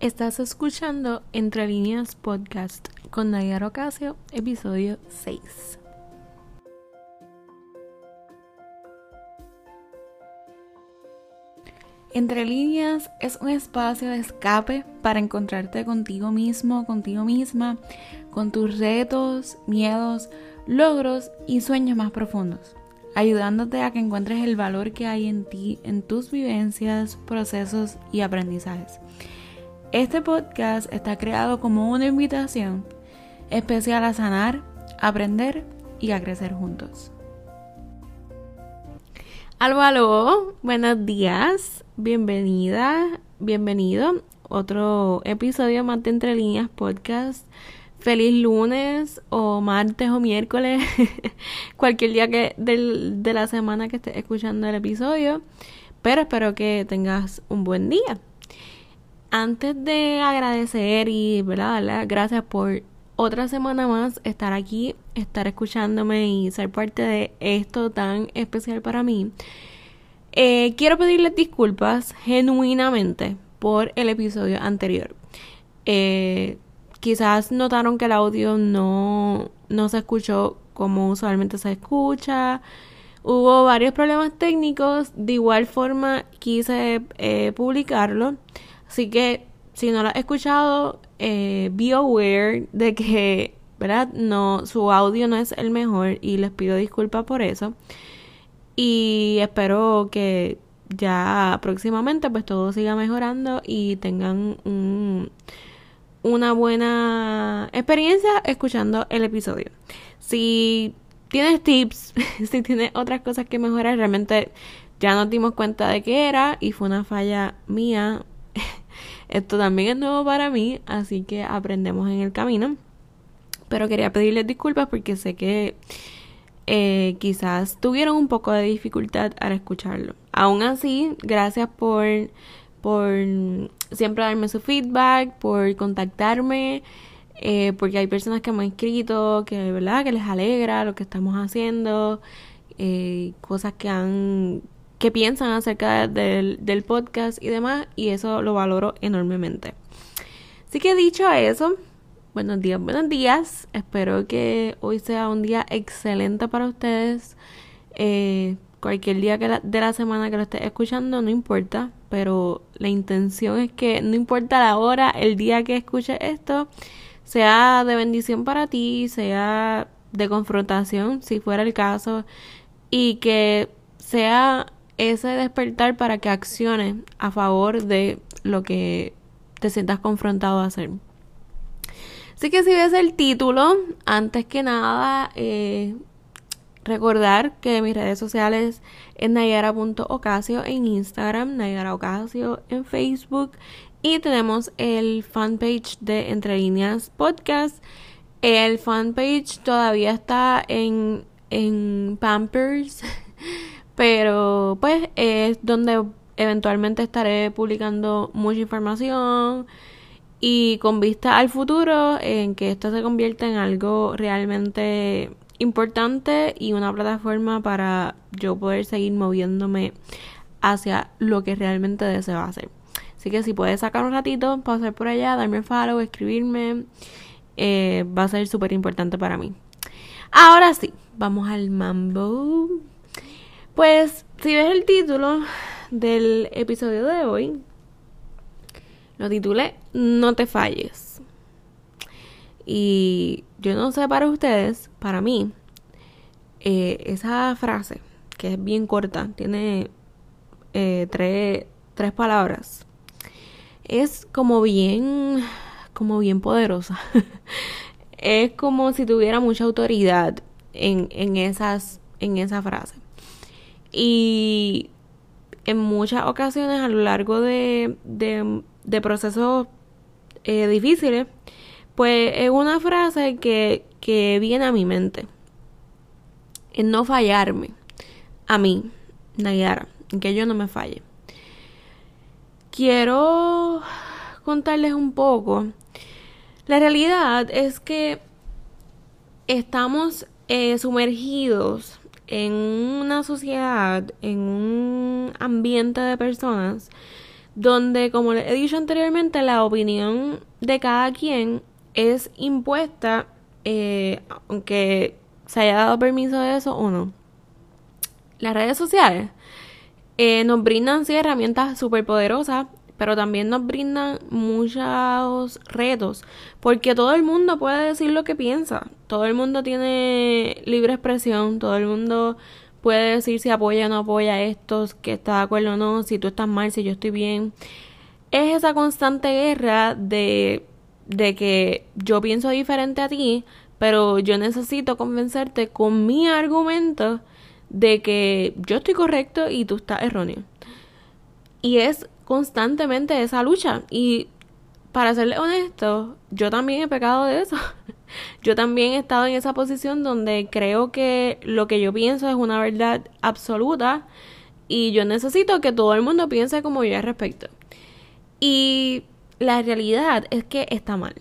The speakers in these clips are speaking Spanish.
Estás escuchando Entre Líneas Podcast con Nayara Ocasio, episodio 6. Entre líneas es un espacio de escape para encontrarte contigo mismo, contigo misma, con tus retos, miedos, logros y sueños más profundos, ayudándote a que encuentres el valor que hay en ti, en tus vivencias, procesos y aprendizajes. Este podcast está creado como una invitación especial a sanar, aprender y a crecer juntos. Aló, aló, buenos días, bienvenida, bienvenido. Otro episodio más de Entre Líneas Podcast. Feliz lunes o martes o miércoles, cualquier día que de la semana que estés escuchando el episodio. Pero espero que tengas un buen día antes de agradecer y ¿verdad? gracias por otra semana más estar aquí, estar escuchándome y ser parte de esto tan especial para mí, eh, quiero pedirles disculpas genuinamente por el episodio anterior. Eh, quizás notaron que el audio no, no se escuchó como usualmente se escucha. Hubo varios problemas técnicos, de igual forma quise eh, publicarlo. Así que si no lo has escuchado, eh, be aware de que, ¿verdad? No, su audio no es el mejor y les pido disculpas por eso. Y espero que ya próximamente pues todo siga mejorando y tengan una buena experiencia escuchando el episodio. Si tienes tips, si tienes otras cosas que mejorar, realmente ya nos dimos cuenta de que era y fue una falla mía esto también es nuevo para mí, así que aprendemos en el camino. Pero quería pedirles disculpas porque sé que eh, quizás tuvieron un poco de dificultad al escucharlo. Aún así, gracias por, por siempre darme su feedback, por contactarme. Eh, porque hay personas que me han escrito que verdad que les alegra lo que estamos haciendo eh, cosas que han qué piensan acerca del, del podcast y demás, y eso lo valoro enormemente. Así que dicho eso, buenos días, buenos días. Espero que hoy sea un día excelente para ustedes. Eh, cualquier día que de la semana que lo estés escuchando, no importa, pero la intención es que no importa la hora, el día que escuches esto, sea de bendición para ti, sea de confrontación, si fuera el caso, y que sea ese despertar para que acciones a favor de lo que te sientas confrontado a hacer. Así que si ves el título, antes que nada, eh, recordar que mis redes sociales es nayara.ocasio en Instagram, Nayara Ocasio en Facebook y tenemos el fanpage de Entre Líneas Podcast. El fanpage todavía está en, en Pampers. Pero pues es donde eventualmente estaré publicando mucha información y con vista al futuro en que esto se convierta en algo realmente importante y una plataforma para yo poder seguir moviéndome hacia lo que realmente deseo hacer. Así que si puedes sacar un ratito, pasar por allá, darme follow, escribirme, eh, va a ser súper importante para mí. Ahora sí, vamos al mambo. Pues si ves el título del episodio de hoy, lo titulé No te falles. Y yo no sé para ustedes, para mí, eh, esa frase, que es bien corta, tiene eh, tres, tres palabras, es como bien, como bien poderosa. es como si tuviera mucha autoridad en, en, esas, en esa frase. Y en muchas ocasiones a lo largo de, de, procesos eh, difíciles, pues es una frase que, que viene a mi mente. Es no fallarme. A mí, Nayara, que yo no me falle. Quiero contarles un poco. La realidad es que estamos eh, sumergidos en una sociedad, en un ambiente de personas donde, como he dicho anteriormente, la opinión de cada quien es impuesta, eh, aunque se haya dado permiso de eso o no. Las redes sociales eh, nos brindan sí herramientas súper poderosas, pero también nos brindan muchos retos, porque todo el mundo puede decir lo que piensa, todo el mundo tiene libre expresión, todo el mundo puede decir si apoya o no apoya estos, que está de acuerdo o no, si tú estás mal, si yo estoy bien. Es esa constante guerra de, de que yo pienso diferente a ti, pero yo necesito convencerte con mi argumento de que yo estoy correcto y tú estás erróneo. Y es constantemente esa lucha. Y para serle honesto, yo también he pecado de eso. Yo también he estado en esa posición donde creo que lo que yo pienso es una verdad absoluta y yo necesito que todo el mundo piense como yo al respecto. Y la realidad es que está mal.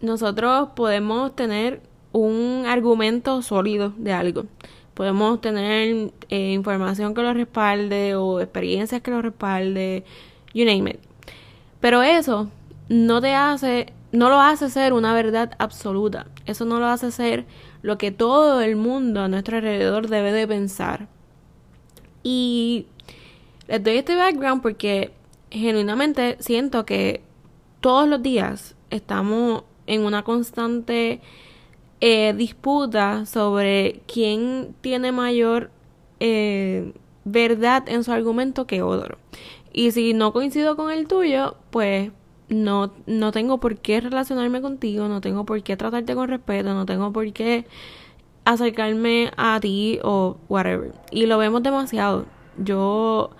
Nosotros podemos tener un argumento sólido de algo. Podemos tener eh, información que lo respalde o experiencias que lo respalde, you name it. Pero eso no te hace no lo hace ser una verdad absoluta. Eso no lo hace ser lo que todo el mundo a nuestro alrededor debe de pensar. Y les doy este background porque genuinamente siento que todos los días estamos en una constante eh, disputa sobre quién tiene mayor eh, verdad en su argumento que otro. Y si no coincido con el tuyo, pues no, no tengo por qué relacionarme contigo, no tengo por qué tratarte con respeto, no tengo por qué acercarme a ti o whatever. Y lo vemos demasiado. Yo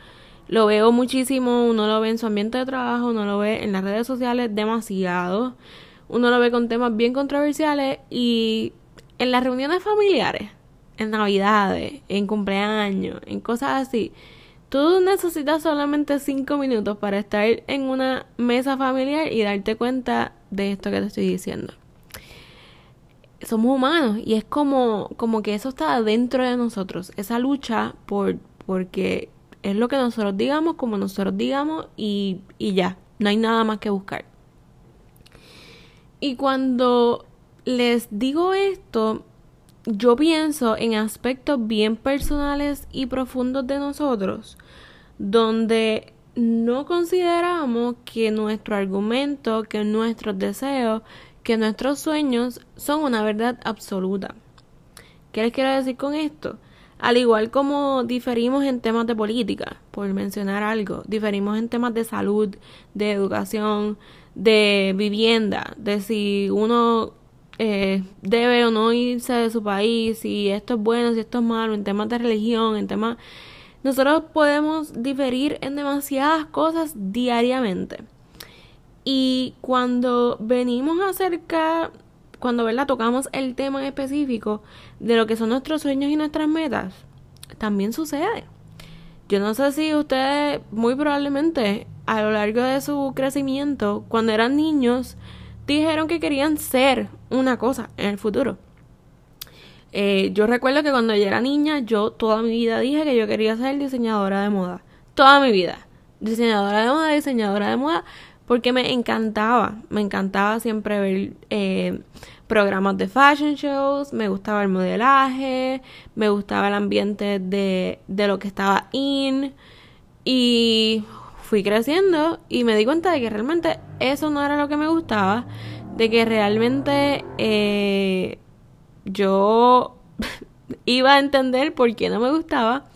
lo veo muchísimo, uno lo ve en su ambiente de trabajo, uno lo ve en las redes sociales demasiado. Uno lo ve con temas bien controversiales y en las reuniones familiares, en navidades, en cumpleaños, en cosas así Tú necesitas solamente cinco minutos para estar en una mesa familiar y darte cuenta de esto que te estoy diciendo. Somos humanos y es como, como que eso está dentro de nosotros, esa lucha por porque es lo que nosotros digamos, como nosotros digamos y, y ya, no hay nada más que buscar. Y cuando les digo esto, yo pienso en aspectos bien personales y profundos de nosotros, donde no consideramos que nuestro argumento, que nuestros deseos, que nuestros sueños son una verdad absoluta. ¿Qué les quiero decir con esto? Al igual como diferimos en temas de política, por mencionar algo, diferimos en temas de salud, de educación, de vivienda, de si uno eh, debe o no irse de su país, si esto es bueno, si esto es malo, en temas de religión, en temas nosotros podemos diferir en demasiadas cosas diariamente. Y cuando venimos acerca, cuando ¿verdad? tocamos el tema en específico de lo que son nuestros sueños y nuestras metas, también sucede. Yo no sé si ustedes, muy probablemente, a lo largo de su crecimiento, cuando eran niños, dijeron que querían ser una cosa en el futuro. Eh, yo recuerdo que cuando yo era niña, yo toda mi vida dije que yo quería ser diseñadora de moda. Toda mi vida. Diseñadora de moda, diseñadora de moda, porque me encantaba. Me encantaba siempre ver eh, programas de fashion shows, me gustaba el modelaje, me gustaba el ambiente de, de lo que estaba in. Y fui creciendo y me di cuenta de que realmente eso no era lo que me gustaba, de que realmente eh, yo iba a entender por qué no me gustaba,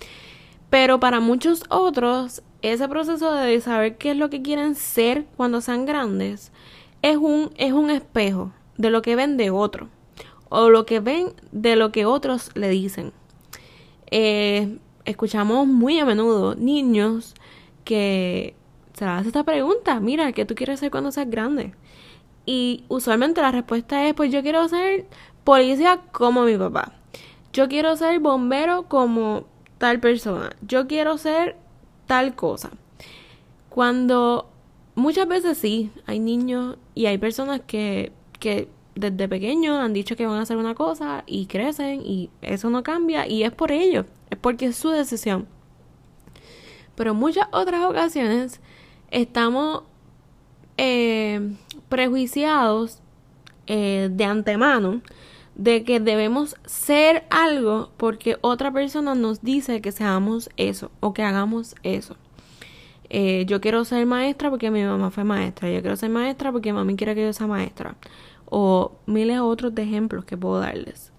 pero para muchos otros ese proceso de saber qué es lo que quieren ser cuando sean grandes es un, es un espejo de lo que ven de otro o lo que ven de lo que otros le dicen. Eh, escuchamos muy a menudo niños que se hacen esta pregunta, mira, ¿qué tú quieres ser cuando seas grande? Y usualmente la respuesta es, pues yo quiero ser policía como mi papá. Yo quiero ser bombero como tal persona. Yo quiero ser tal cosa. Cuando muchas veces sí, hay niños y hay personas que, que desde pequeños han dicho que van a hacer una cosa y crecen y eso no cambia y es por ello, es porque es su decisión. Pero en muchas otras ocasiones estamos eh, prejuiciados eh, de antemano de que debemos ser algo porque otra persona nos dice que seamos eso o que hagamos eso. Eh, yo quiero ser maestra porque mi mamá fue maestra. Yo quiero ser maestra porque mami quiere que yo sea maestra. O miles otros de ejemplos que puedo darles.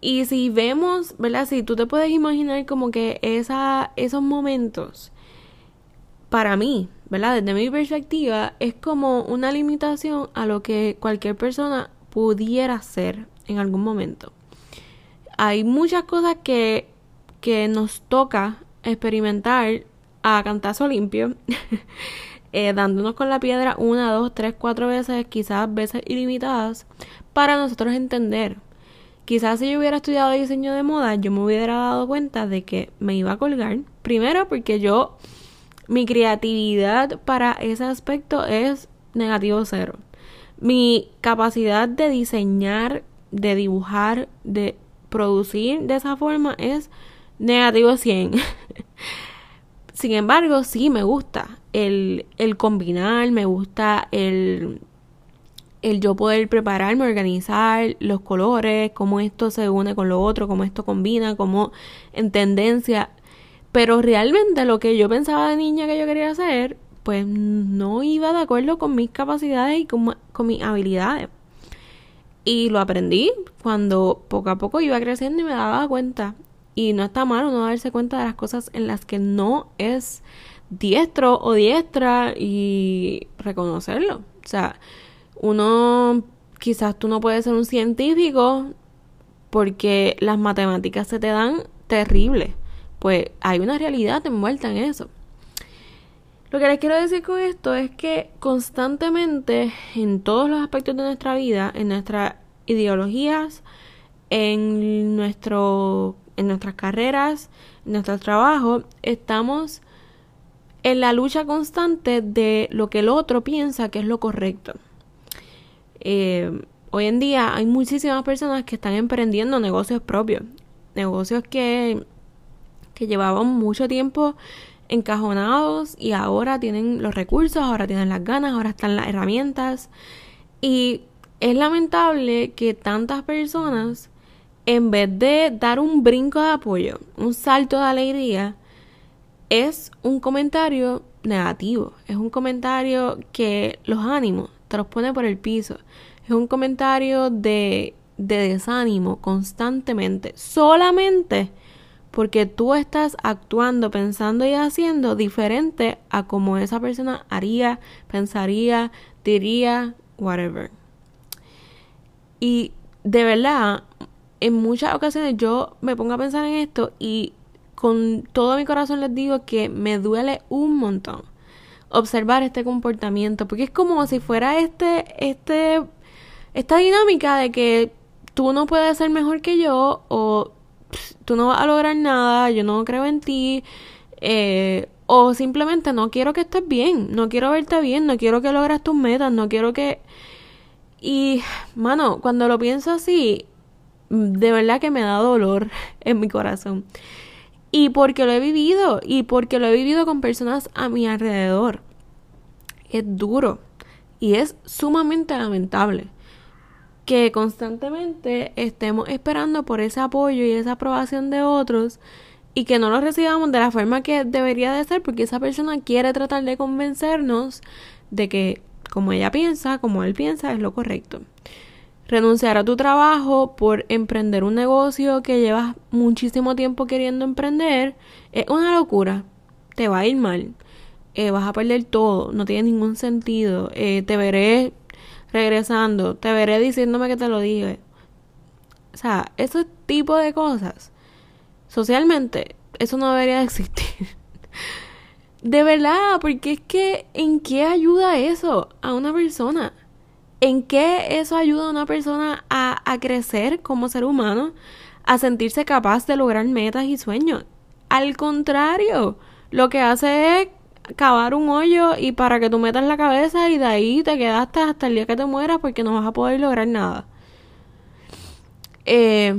Y si vemos, ¿verdad? Si tú te puedes imaginar como que esos momentos, para mí, ¿verdad? Desde mi perspectiva, es como una limitación a lo que cualquier persona pudiera ser en algún momento. Hay muchas cosas que, que nos toca experimentar a cantazo limpio, eh, dándonos con la piedra una, dos, tres, cuatro veces, quizás veces ilimitadas, para nosotros entender. Quizás si yo hubiera estudiado diseño de moda, yo me hubiera dado cuenta de que me iba a colgar. Primero porque yo, mi creatividad para ese aspecto es negativo cero. Mi capacidad de diseñar, de dibujar, de producir de esa forma es negativo 100. Sin embargo, sí me gusta el, el combinar, me gusta el, el yo poder prepararme, organizar los colores, cómo esto se une con lo otro, cómo esto combina, cómo en tendencia. Pero realmente lo que yo pensaba de niña que yo quería hacer, pues no iba de acuerdo con mis capacidades y con, con mis habilidades. Y lo aprendí cuando poco a poco iba creciendo y me daba cuenta. Y no está mal uno darse cuenta de las cosas en las que no es diestro o diestra y reconocerlo. O sea, uno, quizás tú no puedes ser un científico porque las matemáticas se te dan terribles. Pues hay una realidad envuelta en eso. Lo que les quiero decir con esto es que constantemente en todos los aspectos de nuestra vida, en nuestras ideologías, en nuestro en nuestras carreras, en nuestro trabajo, estamos en la lucha constante de lo que el otro piensa que es lo correcto. Eh, hoy en día hay muchísimas personas que están emprendiendo negocios propios, negocios que, que llevaban mucho tiempo encajonados y ahora tienen los recursos, ahora tienen las ganas, ahora están las herramientas. Y es lamentable que tantas personas en vez de dar un brinco de apoyo, un salto de alegría, es un comentario negativo. Es un comentario que los ánimos te los pone por el piso. Es un comentario de, de desánimo constantemente. Solamente porque tú estás actuando, pensando y haciendo diferente a como esa persona haría, pensaría, diría, whatever. Y de verdad, en muchas ocasiones yo me pongo a pensar en esto y con todo mi corazón les digo que me duele un montón observar este comportamiento, porque es como si fuera este, este, esta dinámica de que tú no puedes ser mejor que yo o tú no vas a lograr nada, yo no creo en ti, eh, o simplemente no quiero que estés bien, no quiero verte bien, no quiero que logres tus metas, no quiero que... Y, mano, cuando lo pienso así, de verdad que me da dolor en mi corazón. Y porque lo he vivido, y porque lo he vivido con personas a mi alrededor. Es duro y es sumamente lamentable que constantemente estemos esperando por ese apoyo y esa aprobación de otros y que no lo recibamos de la forma que debería de ser porque esa persona quiere tratar de convencernos de que como ella piensa, como él piensa, es lo correcto. Renunciar a tu trabajo por emprender un negocio que llevas muchísimo tiempo queriendo emprender es una locura. Te va a ir mal. Eh, vas a perder todo. No tiene ningún sentido. Eh, te veré regresando. Te veré diciéndome que te lo dije. O sea, ese tipo de cosas. Socialmente, eso no debería existir. de verdad, porque es que ¿en qué ayuda eso a una persona? ¿En qué eso ayuda a una persona a, a crecer como ser humano? A sentirse capaz de lograr metas y sueños. Al contrario, lo que hace es cavar un hoyo y para que tú metas la cabeza y de ahí te quedaste hasta el día que te mueras porque no vas a poder lograr nada. Eh,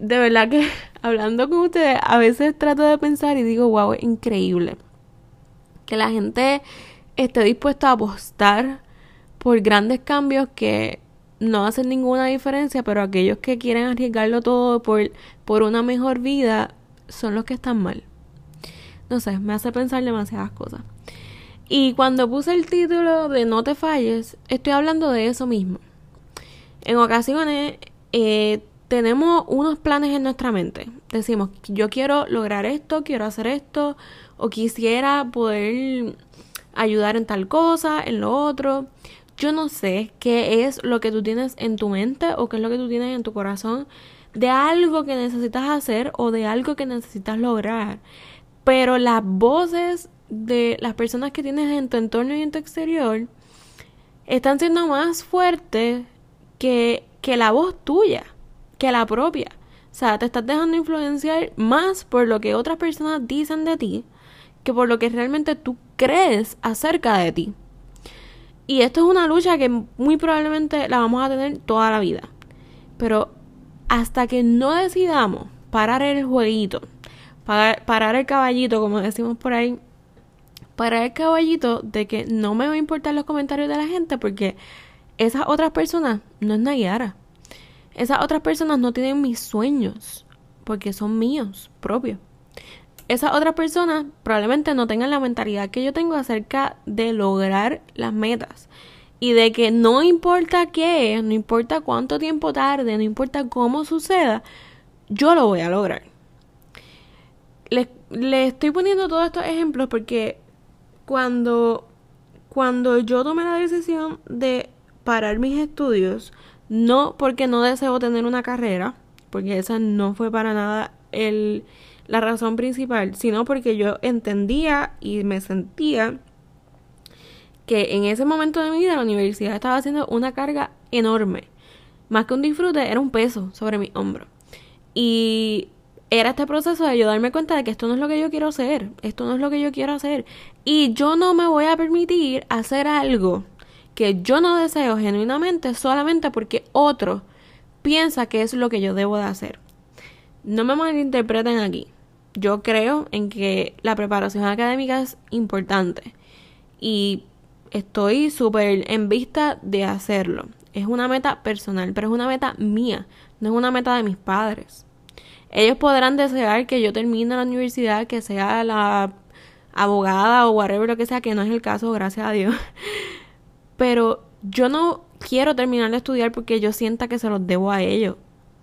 de verdad que hablando con ustedes, a veces trato de pensar y digo, wow, es increíble que la gente esté dispuesta a apostar por grandes cambios que no hacen ninguna diferencia, pero aquellos que quieren arriesgarlo todo por, por una mejor vida son los que están mal. No sé, me hace pensar demasiadas cosas. Y cuando puse el título de No te falles, estoy hablando de eso mismo. En ocasiones eh, tenemos unos planes en nuestra mente. Decimos, yo quiero lograr esto, quiero hacer esto, o quisiera poder ayudar en tal cosa, en lo otro. Yo no sé qué es lo que tú tienes en tu mente o qué es lo que tú tienes en tu corazón de algo que necesitas hacer o de algo que necesitas lograr. Pero las voces de las personas que tienes en tu entorno y en tu exterior están siendo más fuertes que, que la voz tuya, que la propia. O sea, te estás dejando influenciar más por lo que otras personas dicen de ti que por lo que realmente tú crees acerca de ti. Y esto es una lucha que muy probablemente la vamos a tener toda la vida. Pero hasta que no decidamos parar el jueguito, parar, parar el caballito, como decimos por ahí, parar el caballito de que no me va a importar los comentarios de la gente porque esas otras personas no es Nayara. Esas otras personas no tienen mis sueños porque son míos propios esas otras personas probablemente no tengan la mentalidad que yo tengo acerca de lograr las metas. Y de que no importa qué, no importa cuánto tiempo tarde, no importa cómo suceda, yo lo voy a lograr. Le, estoy poniendo todos estos ejemplos porque cuando, cuando yo tomé la decisión de parar mis estudios, no porque no deseo tener una carrera, porque esa no fue para nada el, la razón principal, sino porque yo entendía y me sentía que en ese momento de mi vida la universidad estaba haciendo una carga enorme. Más que un disfrute, era un peso sobre mi hombro. Y era este proceso de yo darme cuenta de que esto no es lo que yo quiero hacer, esto no es lo que yo quiero hacer. Y yo no me voy a permitir hacer algo que yo no deseo genuinamente solamente porque otro piensa que es lo que yo debo de hacer. No me malinterpreten aquí yo creo en que la preparación académica es importante y estoy súper en vista de hacerlo. Es una meta personal, pero es una meta mía, no es una meta de mis padres. Ellos podrán desear que yo termine la universidad, que sea la abogada o whatever lo que sea, que no es el caso, gracias a Dios. Pero yo no quiero terminar de estudiar porque yo sienta que se los debo a ellos.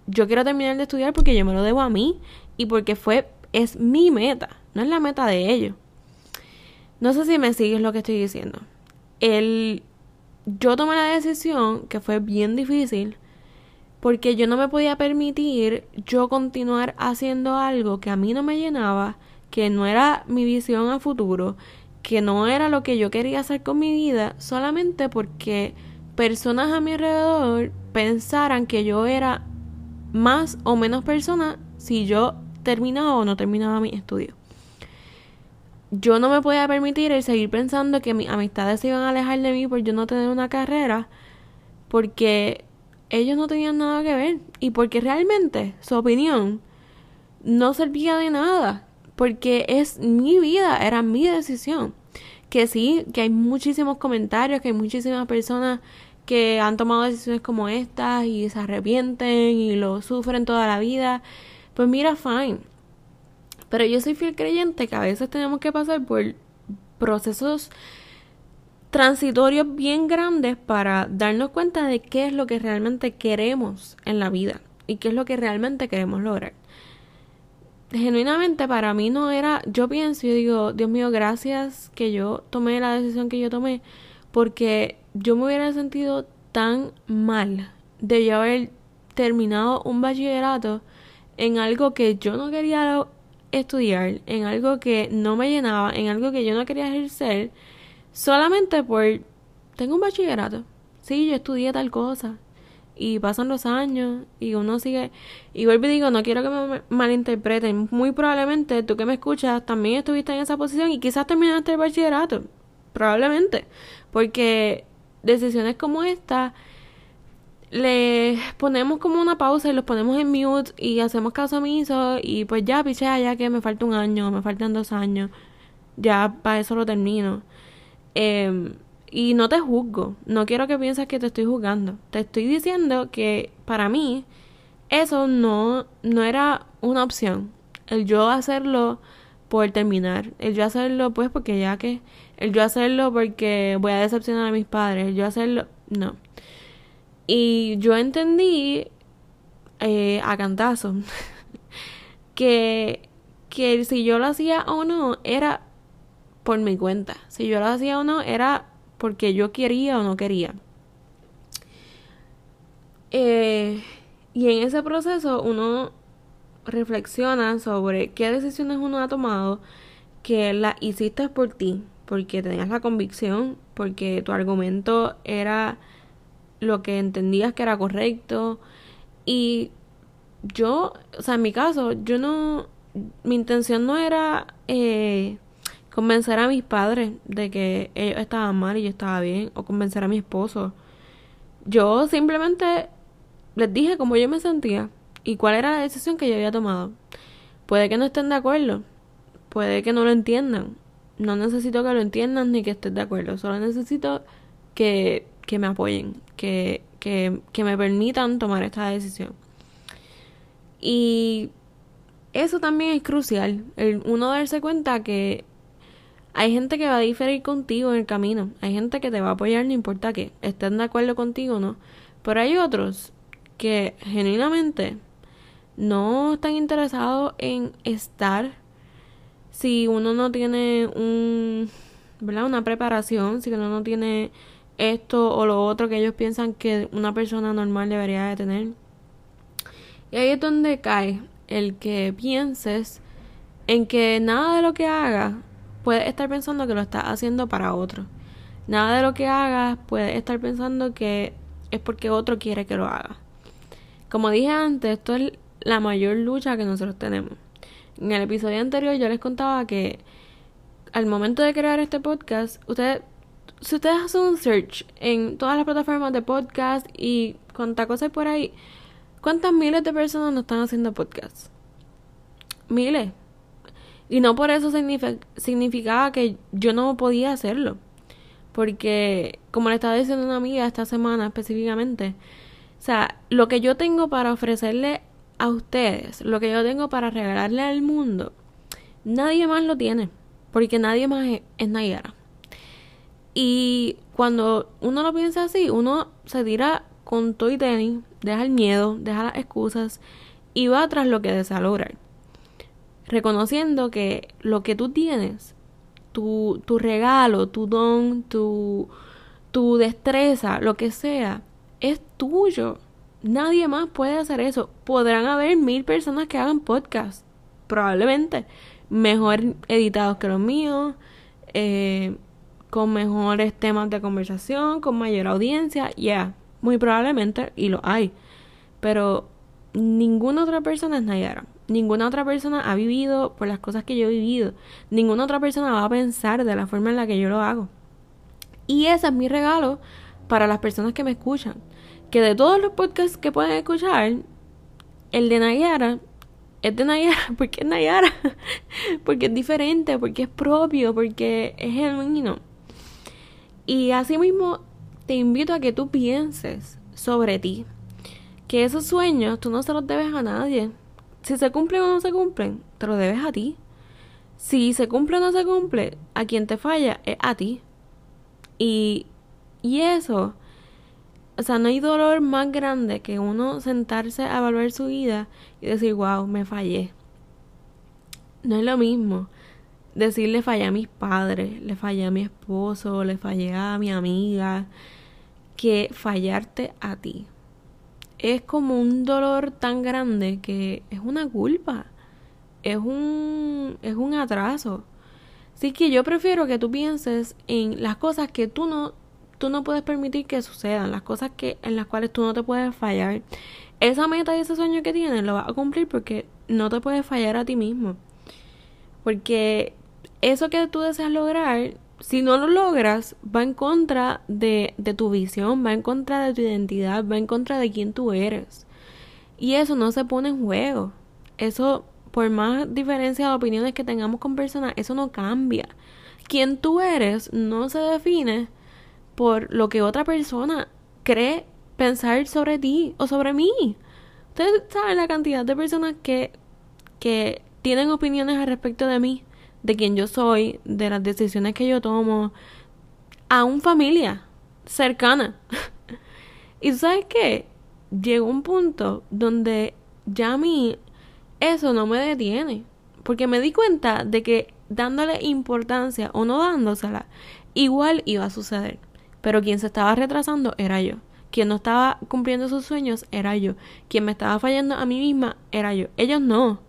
Yo quiero terminar de estudiar porque yo me lo debo a mí y porque fue es mi meta, no es la meta de ellos. No sé si me sigues lo que estoy diciendo. El, yo tomé la decisión que fue bien difícil porque yo no me podía permitir yo continuar haciendo algo que a mí no me llenaba, que no era mi visión a futuro, que no era lo que yo quería hacer con mi vida, solamente porque personas a mi alrededor pensaran que yo era más o menos persona si yo terminaba o no terminaba mi estudio. Yo no me podía permitir el seguir pensando que mis amistades se iban a alejar de mí por yo no tener una carrera, porque ellos no tenían nada que ver y porque realmente su opinión no servía de nada, porque es mi vida, era mi decisión. Que sí, que hay muchísimos comentarios, que hay muchísimas personas que han tomado decisiones como estas y se arrepienten y lo sufren toda la vida pues mira, fine. Pero yo soy fiel creyente que a veces tenemos que pasar por procesos transitorios bien grandes para darnos cuenta de qué es lo que realmente queremos en la vida y qué es lo que realmente queremos lograr. Genuinamente para mí no era, yo pienso, yo digo, Dios mío, gracias que yo tomé la decisión que yo tomé, porque yo me hubiera sentido tan mal de yo haber terminado un bachillerato en algo que yo no quería estudiar, en algo que no me llenaba, en algo que yo no quería ejercer, solamente por tengo un bachillerato. Sí, yo estudié tal cosa. Y pasan los años y uno sigue. Y vuelvo y digo, no quiero que me malinterpreten. Muy probablemente tú que me escuchas también estuviste en esa posición y quizás terminaste el bachillerato. Probablemente. Porque decisiones como esta le ponemos como una pausa y los ponemos en mute y hacemos caso omiso y pues ya pichea ya que me falta un año, me faltan dos años. ya para eso lo termino. Em, y no te juzgo, no quiero que pienses que te estoy juzgando. Te estoy diciendo que para mí eso no, no era una opción. El yo hacerlo por terminar, el yo hacerlo pues porque ya que, el yo hacerlo porque voy a decepcionar a mis padres, el yo hacerlo, no. Y yo entendí eh, a cantazo que, que si yo lo hacía o no era por mi cuenta. Si yo lo hacía o no era porque yo quería o no quería. Eh, y en ese proceso uno reflexiona sobre qué decisiones uno ha tomado que las hiciste por ti, porque tenías la convicción, porque tu argumento era lo que entendías que era correcto. Y yo, o sea, en mi caso, yo no, mi intención no era eh, convencer a mis padres de que ellos estaban mal y yo estaba bien, o convencer a mi esposo. Yo simplemente les dije cómo yo me sentía y cuál era la decisión que yo había tomado. Puede que no estén de acuerdo, puede que no lo entiendan. No necesito que lo entiendan ni que estén de acuerdo, solo necesito que, que me apoyen, que, que, que me permitan tomar esta decisión. Y eso también es crucial, el uno darse cuenta que hay gente que va a diferir contigo en el camino. Hay gente que te va a apoyar no importa que estén de acuerdo contigo o no. Pero hay otros que genuinamente no están interesados en estar si uno no tiene un, una preparación, si uno no tiene esto o lo otro que ellos piensan que una persona normal debería de tener. Y ahí es donde cae el que pienses en que nada de lo que hagas puedes estar pensando que lo estás haciendo para otro. Nada de lo que hagas puedes estar pensando que es porque otro quiere que lo haga. Como dije antes, esto es la mayor lucha que nosotros tenemos. En el episodio anterior yo les contaba que al momento de crear este podcast, ustedes, si ustedes hacen un search en todas las plataformas de podcast y cuánta cosa hay por ahí, ¿cuántas miles de personas no están haciendo podcast? Miles. Y no por eso significaba que yo no podía hacerlo. Porque, como le estaba diciendo una amiga esta semana específicamente, o sea, lo que yo tengo para ofrecerle a ustedes, lo que yo tengo para regalarle al mundo, nadie más lo tiene. Porque nadie más es, Nayara. Y cuando uno lo piensa así, uno se tira con todo y tenis, deja el miedo, deja las excusas y va tras lo que desea lograr reconociendo que lo que tú tienes, tu, tu regalo, tu don, tu, tu destreza, lo que sea, es tuyo. Nadie más puede hacer eso. Podrán haber mil personas que hagan podcast, probablemente, mejor editados que los míos, eh, con mejores temas de conversación, con mayor audiencia, ya, muy probablemente, y lo hay. Pero ninguna otra persona es Nayara. Ninguna otra persona ha vivido por las cosas que yo he vivido. Ninguna otra persona va a pensar de la forma en la que yo lo hago. Y ese es mi regalo para las personas que me escuchan. Que de todos los podcasts que pueden escuchar, el de Nayara es de Nayara porque es Nayara. porque es diferente, porque es propio, porque es genuino. Y asimismo te invito a que tú pienses sobre ti. Que esos sueños tú no se los debes a nadie si se cumplen o no se cumplen, te lo debes a ti. Si se cumple o no se cumple, a quien te falla es a ti. Y, y eso, o sea, no hay dolor más grande que uno sentarse a evaluar su vida y decir, wow, me fallé. No es lo mismo decirle fallé a mis padres, le fallé a mi esposo, le fallé a mi amiga, que fallarte a ti es como un dolor tan grande que es una culpa, es un, es un atraso. Así que yo prefiero que tú pienses en las cosas que tú no, tú no puedes permitir que sucedan, las cosas que, en las cuales tú no te puedes fallar. Esa meta y ese sueño que tienes lo vas a cumplir porque no te puedes fallar a ti mismo. Porque eso que tú deseas lograr si no lo logras, va en contra de, de, tu visión, va en contra de tu identidad, va en contra de quién tú eres. Y eso no se pone en juego. Eso por más diferencia de opiniones que tengamos con personas, eso no cambia. Quien tú eres no se define por lo que otra persona cree pensar sobre ti o sobre mí. Ustedes saben la cantidad de personas que, que tienen opiniones al respecto de mí, de quién yo soy, de las decisiones que yo tomo, aún familia cercana. y sabes qué? Llegó un punto donde ya a mí eso no me detiene. Porque me di cuenta de que dándole importancia o no dándosela, igual iba a suceder. Pero quien se estaba retrasando era yo. Quien no estaba cumpliendo sus sueños era yo. Quien me estaba fallando a mí misma era yo. Ellos no.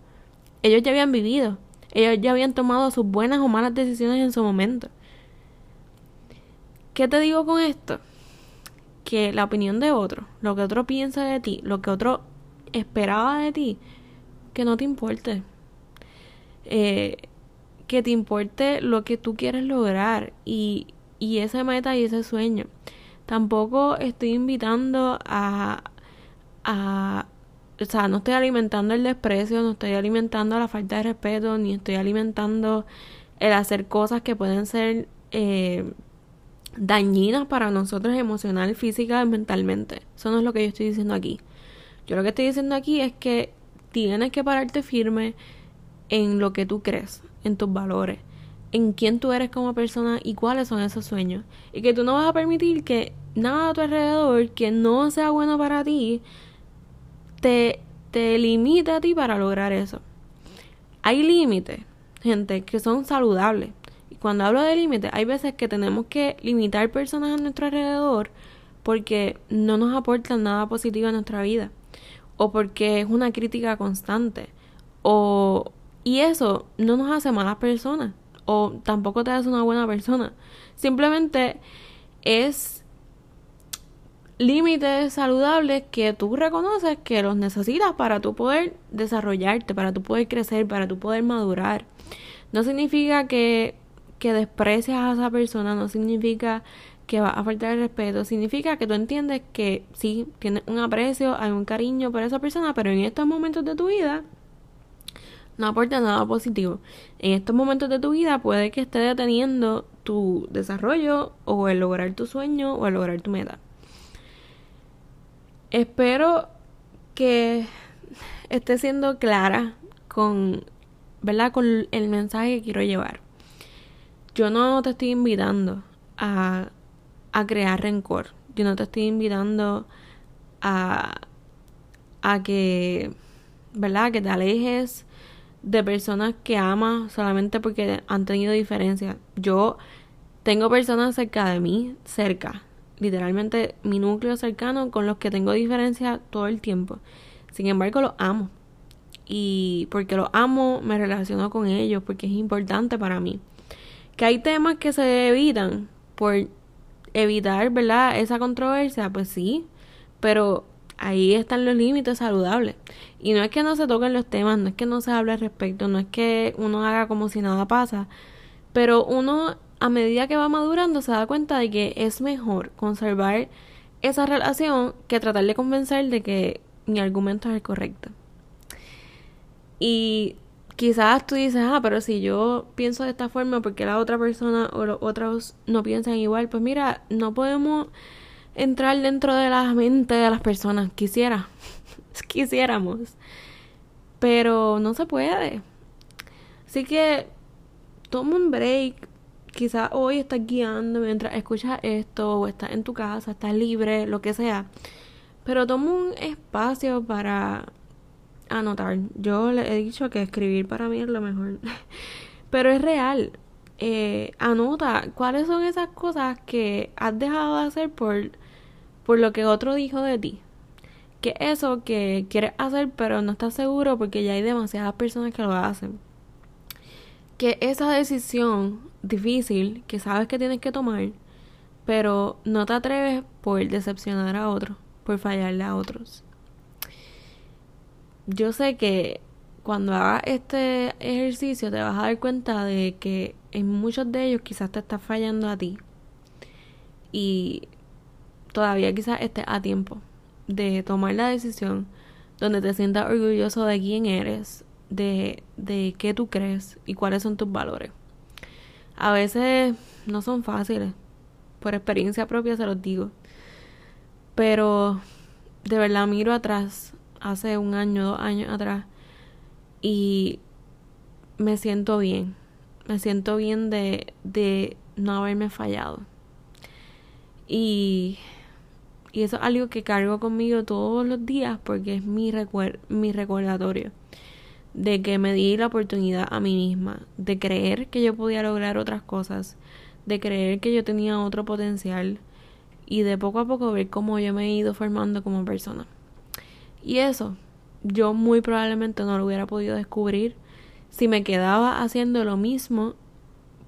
Ellos ya habían vivido. Ellos ya habían tomado sus buenas o malas decisiones en su momento. ¿Qué te digo con esto? Que la opinión de otro, lo que otro piensa de ti, lo que otro esperaba de ti, que no te importe. Eh, que te importe lo que tú quieres lograr y, y esa meta y ese sueño. Tampoco estoy invitando a, a, o sea, no estoy alimentando el desprecio, no estoy alimentando la falta de respeto, ni estoy alimentando el hacer cosas que pueden ser eh, dañinas para nosotros emocional, física y mentalmente. Eso no es lo que yo estoy diciendo aquí. Yo lo que estoy diciendo aquí es que tienes que pararte firme en lo que tú crees, en tus valores, en quién tú eres como persona y cuáles son esos sueños. Y que tú no vas a permitir que nada a tu alrededor que no sea bueno para ti te, te limite a ti para lograr eso. Hay límites, gente, que son saludables. Y cuando hablo de límites, hay veces que tenemos que limitar personas a nuestro alrededor porque no nos aportan nada positivo a nuestra vida o porque es una crítica constante o y eso no nos hace malas personas o tampoco te hace una buena persona simplemente es límites saludables que tú reconoces que los necesitas para tu poder desarrollarte para tu poder crecer para tu poder madurar no significa que que desprecias a esa persona no significa que va a faltar el respeto, significa que tú entiendes que sí, tienes un aprecio, hay un cariño por esa persona, pero en estos momentos de tu vida no aporta nada positivo. En estos momentos de tu vida puede que esté deteniendo tu desarrollo o el lograr tu sueño o el lograr tu meta. Espero que esté siendo clara con, ¿verdad? Con el mensaje que quiero llevar. Yo no te estoy invitando a a crear rencor. Yo no te estoy invitando a, a que, ¿verdad? Que te alejes de personas que amas solamente porque han tenido diferencias. Yo tengo personas cerca de mí, cerca, literalmente mi núcleo cercano con los que tengo diferencias todo el tiempo. Sin embargo, los amo. Y porque los amo, me relaciono con ellos, porque es importante para mí. Que hay temas que se evitan por evitar, ¿verdad? Esa controversia, pues sí, pero ahí están los límites saludables. Y no es que no se toquen los temas, no es que no se hable al respecto, no es que uno haga como si nada pasa, pero uno a medida que va madurando se da cuenta de que es mejor conservar esa relación que tratar de convencer de que mi argumento es el correcto. Y quizás tú dices, ah, pero si yo pienso de esta forma porque la otra persona o los otros no piensan igual, pues mira, no podemos entrar dentro de la mente de las personas. Quisiera, quisiéramos, pero no se puede. Así que toma un break. Quizás hoy estás guiando mientras escuchas esto o estás en tu casa, estás libre, lo que sea. Pero toma un espacio para anotar. Yo le he dicho que escribir para mí es lo mejor. Pero es real. Eh, anota cuáles son esas cosas que has dejado de hacer por, por lo que otro dijo de ti. Que eso que quieres hacer pero no estás seguro porque ya hay demasiadas personas que lo hacen. Que esa decisión difícil que sabes que tienes que tomar, pero no te atreves por decepcionar a otros, por fallarle a otros yo sé que cuando hagas este ejercicio te vas a dar cuenta de que en muchos de ellos quizás te está fallando a ti y todavía quizás estés a tiempo de tomar la decisión donde te sientas orgulloso de quién eres de, de qué tú crees y cuáles son tus valores. A veces no son fáciles, por experiencia propia se los digo. Pero de verdad miro atrás, hace un año, dos años atrás, y me siento bien. Me siento bien de, de no haberme fallado. Y, y eso es algo que cargo conmigo todos los días porque es mi, mi recordatorio de que me di la oportunidad a mí misma de creer que yo podía lograr otras cosas, de creer que yo tenía otro potencial y de poco a poco ver cómo yo me he ido formando como persona. Y eso yo muy probablemente no lo hubiera podido descubrir si me quedaba haciendo lo mismo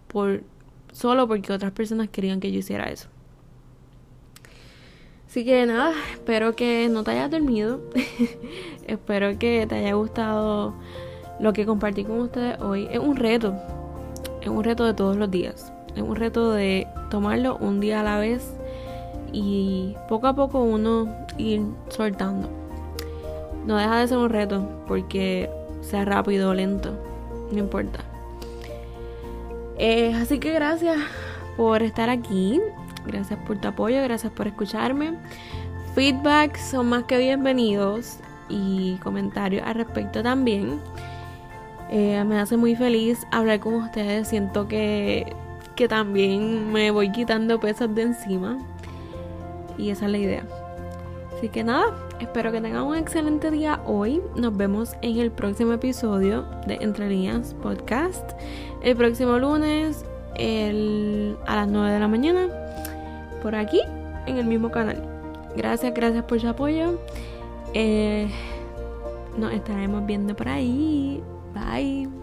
por solo porque otras personas querían que yo hiciera eso. Así que nada, espero que no te hayas dormido. espero que te haya gustado lo que compartí con ustedes hoy. Es un reto. Es un reto de todos los días. Es un reto de tomarlo un día a la vez y poco a poco uno ir soltando. No deja de ser un reto porque sea rápido o lento. No importa. Eh, así que gracias por estar aquí. Gracias por tu apoyo, gracias por escucharme. Feedbacks son más que bienvenidos y comentarios al respecto también. Eh, me hace muy feliz hablar con ustedes. Siento que, que también me voy quitando pesas de encima. Y esa es la idea. Así que nada, espero que tengan un excelente día hoy. Nos vemos en el próximo episodio de Entre Líneas Podcast. El próximo lunes a las 9 de la mañana. Por aquí, en el mismo canal. Gracias, gracias por su apoyo. Eh, nos estaremos viendo por ahí. Bye.